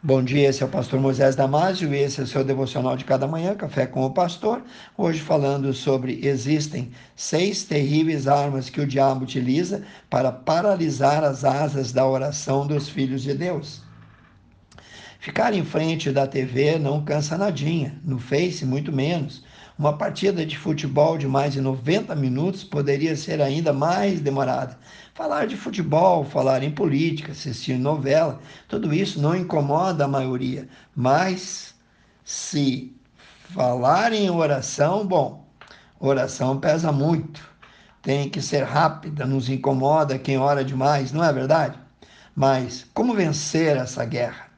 Bom dia, esse é o pastor Moisés Damásio e esse é o seu devocional de cada manhã, Café com o Pastor. Hoje falando sobre existem seis terríveis armas que o diabo utiliza para paralisar as asas da oração dos filhos de Deus. Ficar em frente da TV não cansa nadinha, no Face muito menos. Uma partida de futebol de mais de 90 minutos poderia ser ainda mais demorada. Falar de futebol, falar em política, assistir novela, tudo isso não incomoda a maioria. Mas se falar em oração, bom, oração pesa muito. Tem que ser rápida, nos incomoda quem ora demais, não é verdade? Mas como vencer essa guerra?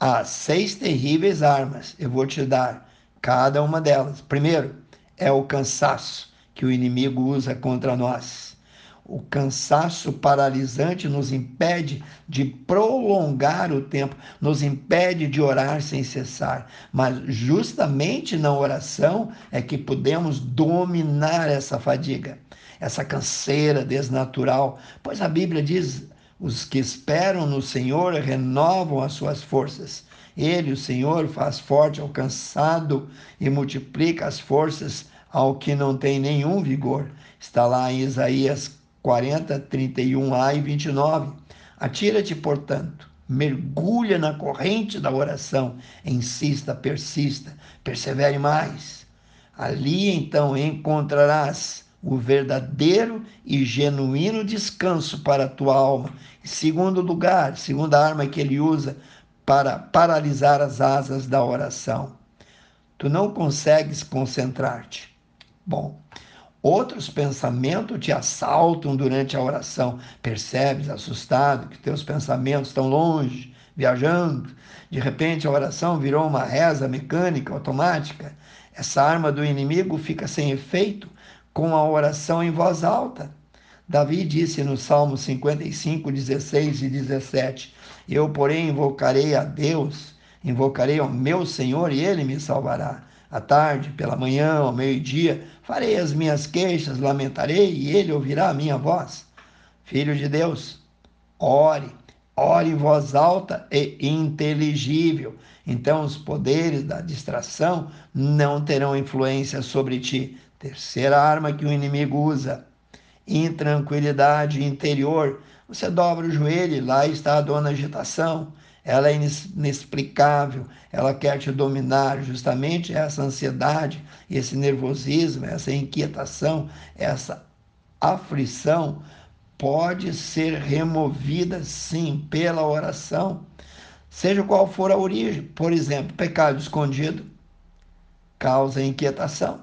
Há seis terríveis armas, eu vou te dar cada uma delas. Primeiro, é o cansaço que o inimigo usa contra nós. O cansaço paralisante nos impede de prolongar o tempo, nos impede de orar sem cessar. Mas justamente na oração é que podemos dominar essa fadiga, essa canseira desnatural. Pois a Bíblia diz: os que esperam no Senhor renovam as suas forças. Ele, o Senhor, faz forte ao cansado e multiplica as forças ao que não tem nenhum vigor. Está lá em Isaías 40, 31a e 29. Atira-te, portanto, mergulha na corrente da oração, insista, persista, persevere mais. Ali então encontrarás o verdadeiro e genuíno descanso para a tua alma. Em segundo lugar, segunda arma que ele usa para paralisar as asas da oração. Tu não consegues concentrar-te. Bom, outros pensamentos te assaltam durante a oração. Percebes, assustado, que teus pensamentos estão longe, viajando. De repente a oração virou uma reza mecânica, automática. Essa arma do inimigo fica sem efeito com a oração em voz alta. Davi disse no Salmo 55, 16 e 17: Eu, porém, invocarei a Deus, invocarei ao meu Senhor e ele me salvará. À tarde, pela manhã, ao meio-dia, farei as minhas queixas, lamentarei e ele ouvirá a minha voz. Filho de Deus, ore, ore em voz alta e inteligível. Então os poderes da distração não terão influência sobre ti. Terceira arma que o inimigo usa intranquilidade interior. Você dobra o joelho lá está a dona agitação. Ela é inexplicável, ela quer te dominar. Justamente essa ansiedade, esse nervosismo, essa inquietação, essa aflição pode ser removida sim pela oração, seja qual for a origem. Por exemplo, pecado escondido causa inquietação,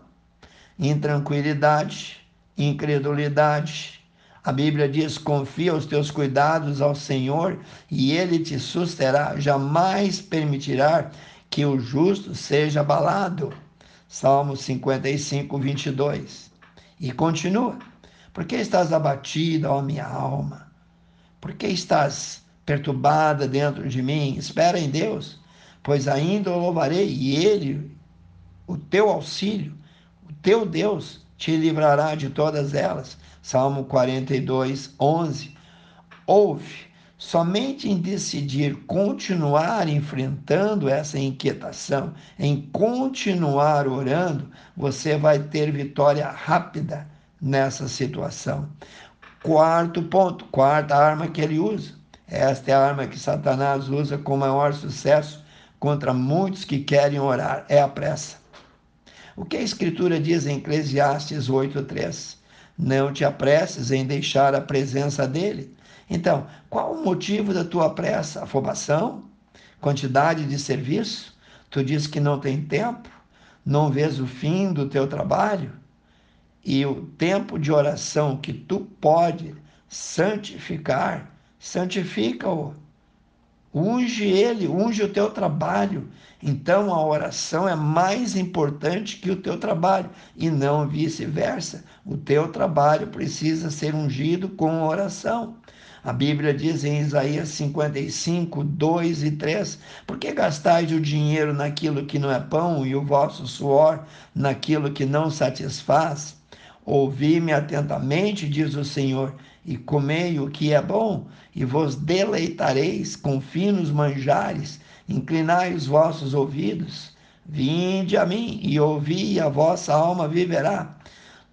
intranquilidade, incredulidade. A Bíblia diz: confia os teus cuidados ao Senhor e ele te susterá, jamais permitirá que o justo seja abalado. Salmo 55, 22. E continua: Por que estás abatida, ó minha alma? Por que estás perturbada dentro de mim? Espera em Deus, pois ainda o louvarei e ele, o teu auxílio, o teu Deus, te livrará de todas elas. Salmo 42, 11. Ouve, somente em decidir continuar enfrentando essa inquietação, em continuar orando, você vai ter vitória rápida nessa situação. Quarto ponto, quarta arma que ele usa. Esta é a arma que Satanás usa com maior sucesso contra muitos que querem orar, é a pressa. O que a Escritura diz em Eclesiastes 8,3? Não te apresses em deixar a presença dele. Então, qual o motivo da tua pressa? Afobação? Quantidade de serviço? Tu diz que não tem tempo? Não vês o fim do teu trabalho? E o tempo de oração que tu pode santificar, santifica-o Unge ele, unge o teu trabalho. Então a oração é mais importante que o teu trabalho e não vice-versa. O teu trabalho precisa ser ungido com oração. A Bíblia diz em Isaías 55, 2 e 3: Por que gastais o dinheiro naquilo que não é pão e o vosso suor naquilo que não satisfaz? Ouvi-me atentamente, diz o Senhor, e comei o que é bom, e vos deleitareis com finos manjares, inclinai os vossos ouvidos. Vinde a mim e ouvi, e a vossa alma viverá.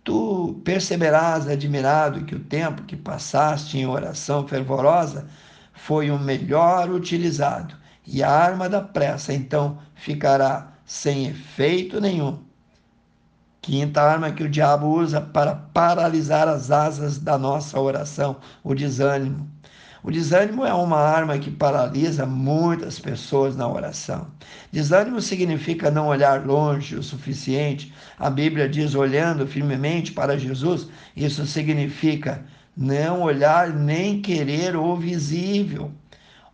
Tu perceberás admirado que o tempo que passaste em oração fervorosa foi o melhor utilizado, e a arma da pressa então ficará sem efeito nenhum. Quinta arma que o diabo usa para paralisar as asas da nossa oração, o desânimo. O desânimo é uma arma que paralisa muitas pessoas na oração. Desânimo significa não olhar longe o suficiente. A Bíblia diz olhando firmemente para Jesus. Isso significa não olhar nem querer o visível,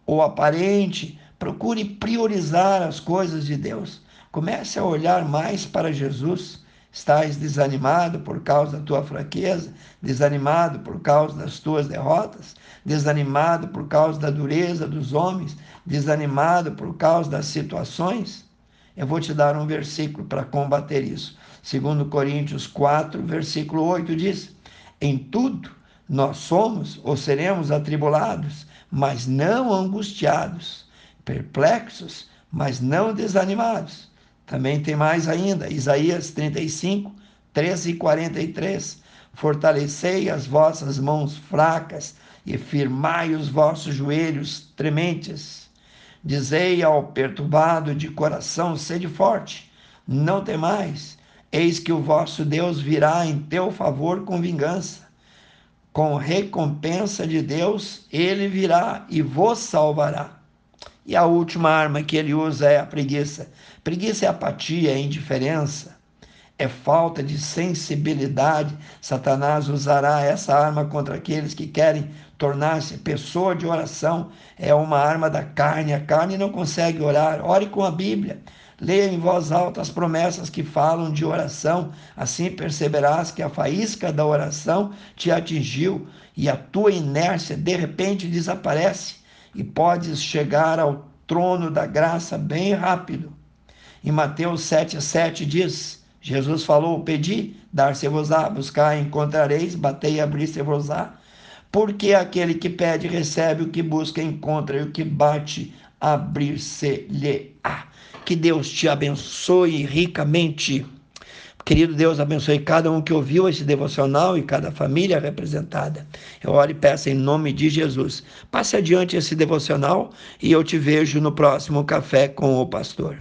o aparente. Procure priorizar as coisas de Deus. Comece a olhar mais para Jesus. Estás desanimado por causa da tua fraqueza, desanimado por causa das tuas derrotas, desanimado por causa da dureza dos homens, desanimado por causa das situações? Eu vou te dar um versículo para combater isso. Segundo Coríntios 4, versículo 8 diz: Em tudo nós somos ou seremos atribulados, mas não angustiados, perplexos, mas não desanimados também tem mais ainda, Isaías 35, 13 e 43. Fortalecei as vossas mãos fracas e firmai os vossos joelhos trementes. Dizei ao perturbado de coração: sede forte, não temais, eis que o vosso Deus virá em teu favor com vingança. Com recompensa de Deus, ele virá e vos salvará. E a última arma que ele usa é a preguiça. Preguiça é apatia, é indiferença, é falta de sensibilidade. Satanás usará essa arma contra aqueles que querem tornar-se pessoa de oração. É uma arma da carne. A carne não consegue orar. Ore com a Bíblia. Leia em voz alta as promessas que falam de oração, assim perceberás que a faísca da oração te atingiu e a tua inércia de repente desaparece e podes chegar ao trono da graça bem rápido. Em Mateus 7,7 diz: Jesus falou: Pedi, dar-se-vos-á, buscar, encontrareis, batei, abrir-se-vos-á. Porque aquele que pede, recebe, o que busca, encontra, e o que bate, abrir-se-lhe-á. Que Deus te abençoe ricamente. Querido Deus, abençoe cada um que ouviu esse devocional e cada família representada. Eu oro e peço em nome de Jesus. Passe adiante esse devocional e eu te vejo no próximo Café com o Pastor.